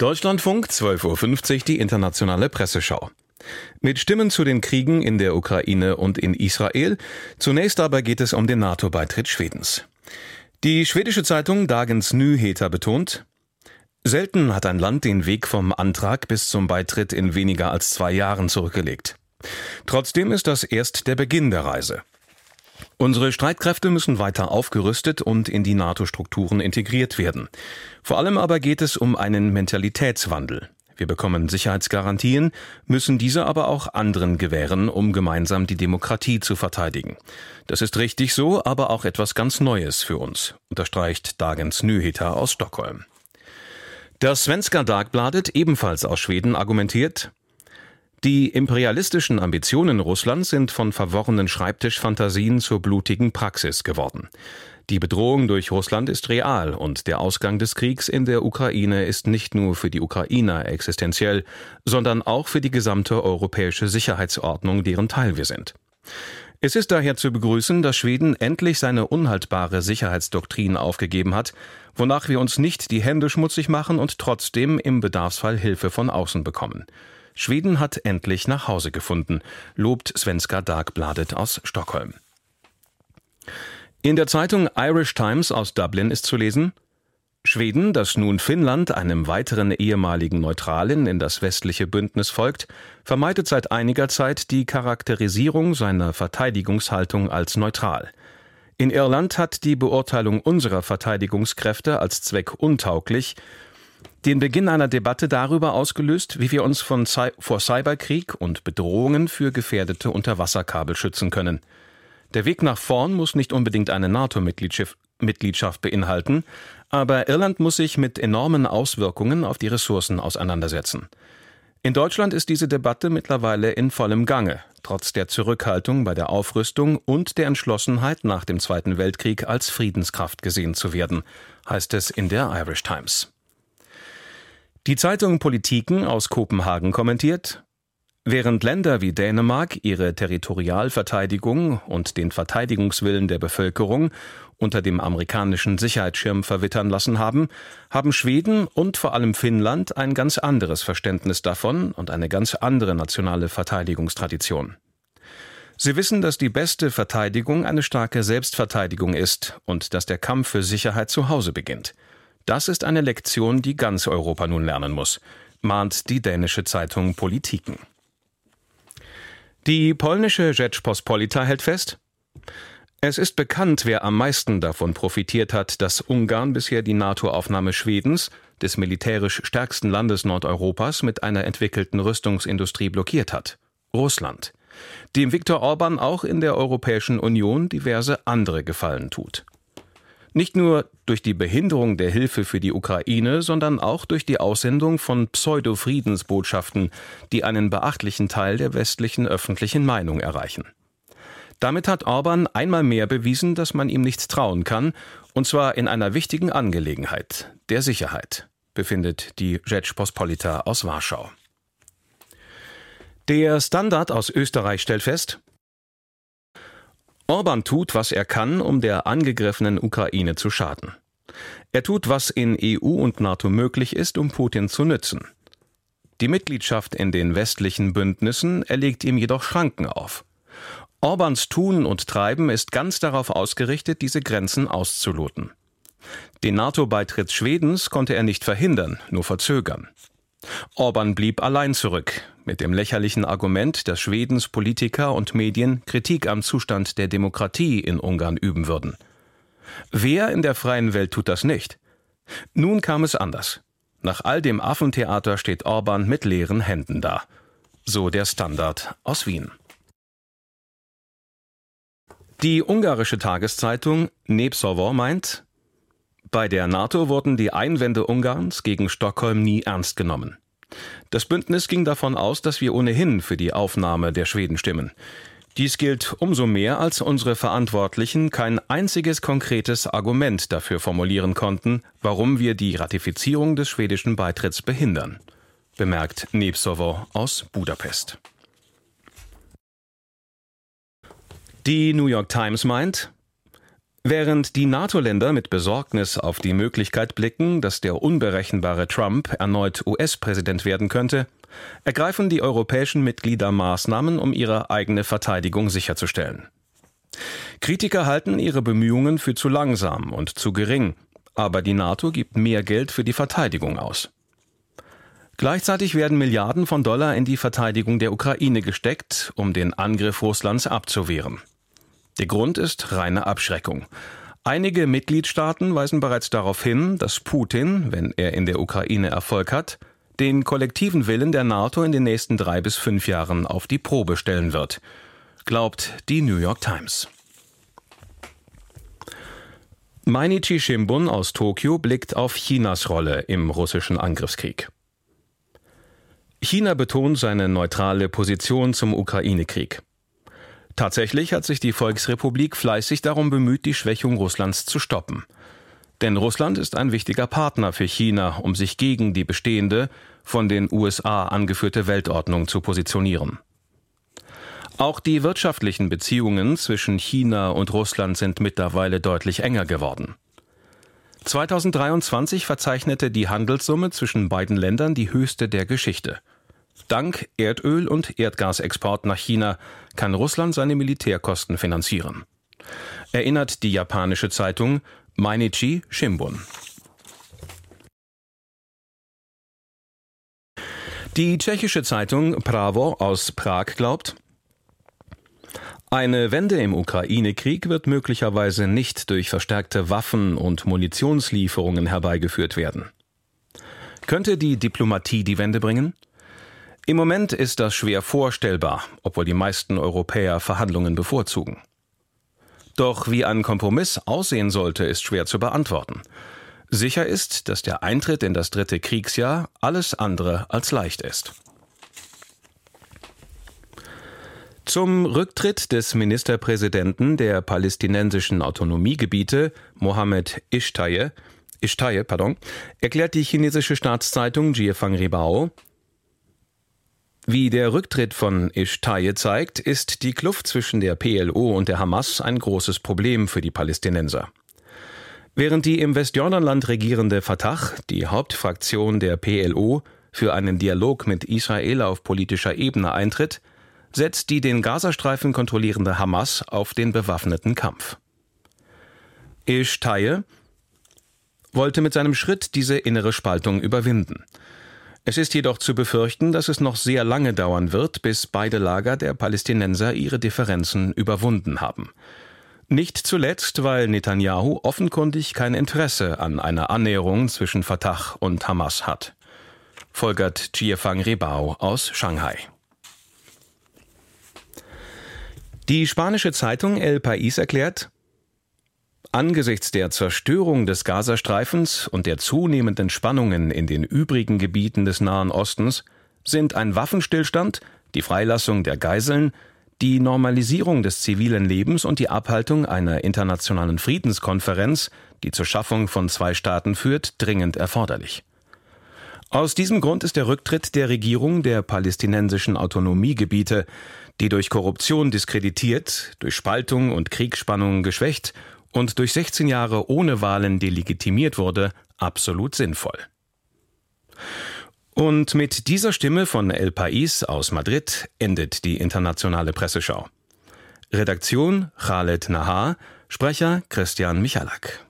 Deutschlandfunk 12.50 Uhr die internationale Presseschau. Mit Stimmen zu den Kriegen in der Ukraine und in Israel. Zunächst aber geht es um den NATO-Beitritt Schwedens. Die schwedische Zeitung Dagens Nyheter betont, selten hat ein Land den Weg vom Antrag bis zum Beitritt in weniger als zwei Jahren zurückgelegt. Trotzdem ist das erst der Beginn der Reise. Unsere Streitkräfte müssen weiter aufgerüstet und in die NATO-Strukturen integriert werden. Vor allem aber geht es um einen Mentalitätswandel. Wir bekommen Sicherheitsgarantien, müssen diese aber auch anderen gewähren, um gemeinsam die Demokratie zu verteidigen. Das ist richtig so, aber auch etwas ganz Neues für uns, unterstreicht Dagens Nyheter aus Stockholm. Das Svenska Dagbladet, ebenfalls aus Schweden, argumentiert, die imperialistischen Ambitionen Russlands sind von verworrenen Schreibtischfantasien zur blutigen Praxis geworden. Die Bedrohung durch Russland ist real und der Ausgang des Kriegs in der Ukraine ist nicht nur für die Ukrainer existenziell, sondern auch für die gesamte europäische Sicherheitsordnung, deren Teil wir sind. Es ist daher zu begrüßen, dass Schweden endlich seine unhaltbare Sicherheitsdoktrin aufgegeben hat, wonach wir uns nicht die Hände schmutzig machen und trotzdem im Bedarfsfall Hilfe von außen bekommen. Schweden hat endlich nach Hause gefunden, lobt Svenska Dagbladet aus Stockholm. In der Zeitung Irish Times aus Dublin ist zu lesen, Schweden, das nun Finnland, einem weiteren ehemaligen Neutralen, in das westliche Bündnis folgt, vermeidet seit einiger Zeit die Charakterisierung seiner Verteidigungshaltung als neutral. In Irland hat die Beurteilung unserer Verteidigungskräfte als Zweck untauglich den Beginn einer Debatte darüber ausgelöst, wie wir uns von Cy vor Cyberkrieg und Bedrohungen für gefährdete Unterwasserkabel schützen können. Der Weg nach vorn muss nicht unbedingt eine NATO-Mitgliedschaft beinhalten, aber Irland muss sich mit enormen Auswirkungen auf die Ressourcen auseinandersetzen. In Deutschland ist diese Debatte mittlerweile in vollem Gange, trotz der Zurückhaltung bei der Aufrüstung und der Entschlossenheit nach dem Zweiten Weltkrieg als Friedenskraft gesehen zu werden, heißt es in der Irish Times. Die Zeitung Politiken aus Kopenhagen kommentiert, Während Länder wie Dänemark ihre Territorialverteidigung und den Verteidigungswillen der Bevölkerung unter dem amerikanischen Sicherheitsschirm verwittern lassen haben, haben Schweden und vor allem Finnland ein ganz anderes Verständnis davon und eine ganz andere nationale Verteidigungstradition. Sie wissen, dass die beste Verteidigung eine starke Selbstverteidigung ist und dass der Kampf für Sicherheit zu Hause beginnt. Das ist eine Lektion, die ganz Europa nun lernen muss, mahnt die dänische Zeitung Politiken. Die polnische Rzeczpospolita hält fest, es ist bekannt, wer am meisten davon profitiert hat, dass Ungarn bisher die NATO-Aufnahme Schwedens, des militärisch stärksten Landes Nordeuropas, mit einer entwickelten Rüstungsindustrie blockiert hat. Russland, dem Viktor Orban auch in der Europäischen Union diverse andere Gefallen tut. Nicht nur durch die Behinderung der Hilfe für die Ukraine, sondern auch durch die Aussendung von Pseudo-Friedensbotschaften, die einen beachtlichen Teil der westlichen öffentlichen Meinung erreichen. Damit hat Orban einmal mehr bewiesen, dass man ihm nicht trauen kann, und zwar in einer wichtigen Angelegenheit, der Sicherheit, befindet die Rzeczpospolita aus Warschau. Der Standard aus Österreich stellt fest, Orban tut, was er kann, um der angegriffenen Ukraine zu schaden. Er tut, was in EU und NATO möglich ist, um Putin zu nützen. Die Mitgliedschaft in den westlichen Bündnissen erlegt ihm jedoch Schranken auf. Orbans Tun und Treiben ist ganz darauf ausgerichtet, diese Grenzen auszuloten. Den NATO-Beitritt Schwedens konnte er nicht verhindern, nur verzögern. Orban blieb allein zurück, mit dem lächerlichen Argument, dass Schwedens Politiker und Medien Kritik am Zustand der Demokratie in Ungarn üben würden. Wer in der freien Welt tut das nicht? Nun kam es anders. Nach all dem Affentheater steht Orban mit leeren Händen da. So der Standard aus Wien. Die ungarische Tageszeitung Népszava meint, bei der NATO wurden die Einwände Ungarns gegen Stockholm nie ernst genommen. Das Bündnis ging davon aus, dass wir ohnehin für die Aufnahme der Schweden stimmen. Dies gilt umso mehr, als unsere Verantwortlichen kein einziges konkretes Argument dafür formulieren konnten, warum wir die Ratifizierung des schwedischen Beitritts behindern, bemerkt Nebsovo aus Budapest. Die New York Times meint, Während die NATO-Länder mit Besorgnis auf die Möglichkeit blicken, dass der unberechenbare Trump erneut US-Präsident werden könnte, ergreifen die europäischen Mitglieder Maßnahmen, um ihre eigene Verteidigung sicherzustellen. Kritiker halten ihre Bemühungen für zu langsam und zu gering, aber die NATO gibt mehr Geld für die Verteidigung aus. Gleichzeitig werden Milliarden von Dollar in die Verteidigung der Ukraine gesteckt, um den Angriff Russlands abzuwehren. Der Grund ist reine Abschreckung. Einige Mitgliedstaaten weisen bereits darauf hin, dass Putin, wenn er in der Ukraine Erfolg hat, den kollektiven Willen der NATO in den nächsten drei bis fünf Jahren auf die Probe stellen wird, glaubt die New York Times. Mainichi Shimbun aus Tokio blickt auf Chinas Rolle im russischen Angriffskrieg. China betont seine neutrale Position zum Ukraine-Krieg. Tatsächlich hat sich die Volksrepublik fleißig darum bemüht, die Schwächung Russlands zu stoppen. Denn Russland ist ein wichtiger Partner für China, um sich gegen die bestehende, von den USA angeführte Weltordnung zu positionieren. Auch die wirtschaftlichen Beziehungen zwischen China und Russland sind mittlerweile deutlich enger geworden. 2023 verzeichnete die Handelssumme zwischen beiden Ländern die höchste der Geschichte. Dank Erdöl- und Erdgasexport nach China kann Russland seine Militärkosten finanzieren. Erinnert die japanische Zeitung Mainichi Shimbun. Die tschechische Zeitung Pravo aus Prag glaubt, eine Wende im Ukraine-Krieg wird möglicherweise nicht durch verstärkte Waffen- und Munitionslieferungen herbeigeführt werden. Könnte die Diplomatie die Wende bringen? Im Moment ist das schwer vorstellbar, obwohl die meisten Europäer Verhandlungen bevorzugen. Doch wie ein Kompromiss aussehen sollte, ist schwer zu beantworten. Sicher ist, dass der Eintritt in das dritte Kriegsjahr alles andere als leicht ist. Zum Rücktritt des Ministerpräsidenten der palästinensischen Autonomiegebiete, Mohammed Ishtaye, Ishtaye pardon, erklärt die chinesische Staatszeitung Jiefang Ribao, wie der Rücktritt von Ishtaye zeigt, ist die Kluft zwischen der PLO und der Hamas ein großes Problem für die Palästinenser. Während die im Westjordanland regierende Fatah, die Hauptfraktion der PLO, für einen Dialog mit Israel auf politischer Ebene eintritt, setzt die den Gazastreifen kontrollierende Hamas auf den bewaffneten Kampf. Ishtaye wollte mit seinem Schritt diese innere Spaltung überwinden. Es ist jedoch zu befürchten, dass es noch sehr lange dauern wird, bis beide Lager der Palästinenser ihre Differenzen überwunden haben. Nicht zuletzt, weil Netanyahu offenkundig kein Interesse an einer Annäherung zwischen Fatah und Hamas hat. Folgert Chiefang Rebao aus Shanghai. Die spanische Zeitung El País erklärt, Angesichts der Zerstörung des Gazastreifens und der zunehmenden Spannungen in den übrigen Gebieten des Nahen Ostens sind ein Waffenstillstand, die Freilassung der Geiseln, die Normalisierung des zivilen Lebens und die Abhaltung einer internationalen Friedenskonferenz, die zur Schaffung von zwei Staaten führt, dringend erforderlich. Aus diesem Grund ist der Rücktritt der Regierung der palästinensischen Autonomiegebiete, die durch Korruption diskreditiert, durch Spaltung und Kriegsspannungen geschwächt und durch 16 Jahre ohne Wahlen delegitimiert wurde, absolut sinnvoll. Und mit dieser Stimme von El País aus Madrid endet die internationale Presseschau. Redaktion Khaled Nahar, Sprecher Christian Michalak.